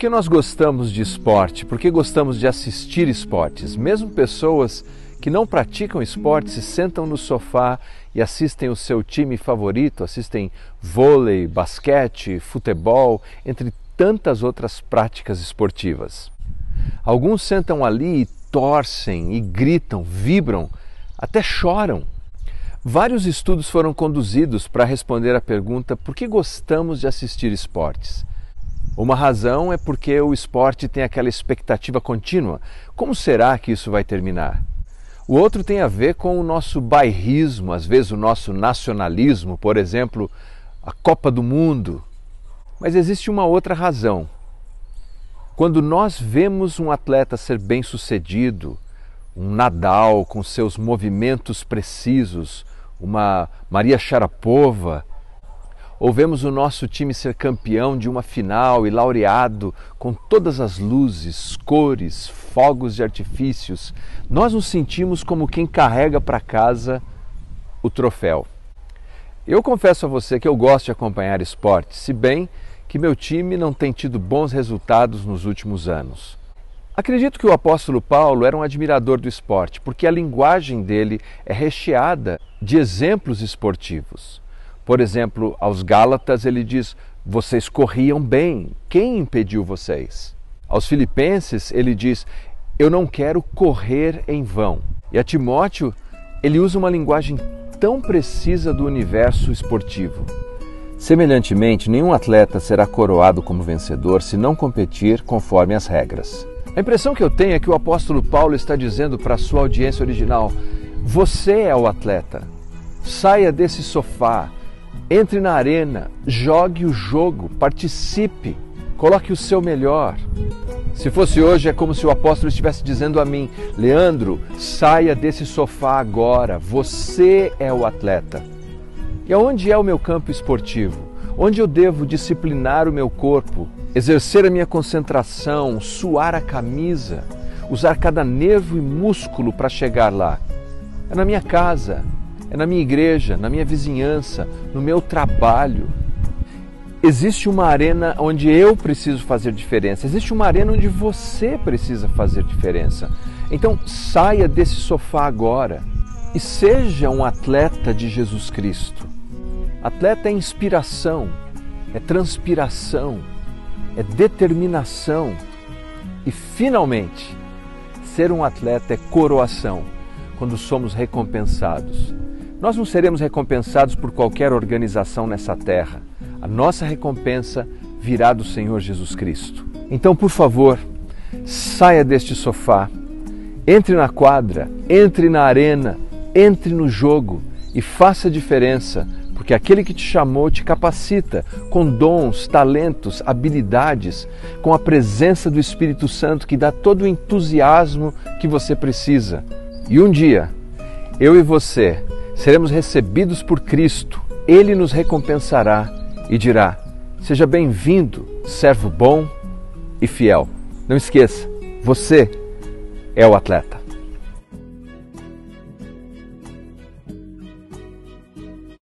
Que nós gostamos de esporte? Por que gostamos de assistir esportes? Mesmo pessoas que não praticam esporte se sentam no sofá e assistem o seu time favorito, assistem vôlei, basquete, futebol, entre tantas outras práticas esportivas. Alguns sentam ali e torcem e gritam, vibram, até choram. Vários estudos foram conduzidos para responder à pergunta por que gostamos de assistir esportes. Uma razão é porque o esporte tem aquela expectativa contínua. Como será que isso vai terminar? O outro tem a ver com o nosso bairrismo, às vezes o nosso nacionalismo, por exemplo, a Copa do Mundo. Mas existe uma outra razão. Quando nós vemos um atleta ser bem-sucedido, um Nadal com seus movimentos precisos, uma Maria Sharapova ou vemos o nosso time ser campeão de uma final e laureado com todas as luzes, cores, fogos de artifícios, nós nos sentimos como quem carrega para casa o troféu. Eu confesso a você que eu gosto de acompanhar esporte, se bem que meu time não tem tido bons resultados nos últimos anos. Acredito que o apóstolo Paulo era um admirador do esporte, porque a linguagem dele é recheada de exemplos esportivos. Por exemplo, aos Gálatas ele diz: Vocês corriam bem, quem impediu vocês? Aos Filipenses ele diz: Eu não quero correr em vão. E a Timóteo ele usa uma linguagem tão precisa do universo esportivo. Semelhantemente, nenhum atleta será coroado como vencedor se não competir conforme as regras. A impressão que eu tenho é que o apóstolo Paulo está dizendo para a sua audiência original: Você é o atleta. Saia desse sofá, entre na arena, jogue o jogo, participe, coloque o seu melhor. Se fosse hoje, é como se o apóstolo estivesse dizendo a mim: Leandro, saia desse sofá agora, você é o atleta. E aonde é o meu campo esportivo? Onde eu devo disciplinar o meu corpo, exercer a minha concentração, suar a camisa, usar cada nervo e músculo para chegar lá? É na minha casa, é na minha igreja, na minha vizinhança, no meu trabalho. Existe uma arena onde eu preciso fazer diferença, existe uma arena onde você precisa fazer diferença. Então saia desse sofá agora e seja um atleta de Jesus Cristo. Atleta é inspiração, é transpiração, é determinação e, finalmente, ser um atleta é coroação quando somos recompensados. Nós não seremos recompensados por qualquer organização nessa terra. A nossa recompensa virá do Senhor Jesus Cristo. Então, por favor, saia deste sofá, entre na quadra, entre na arena, entre no jogo e faça a diferença, porque aquele que te chamou te capacita com dons, talentos, habilidades, com a presença do Espírito Santo que dá todo o entusiasmo que você precisa. E um dia, eu e você seremos recebidos por Cristo, ele nos recompensará e dirá: Seja bem-vindo, servo bom e fiel. Não esqueça, você é o atleta.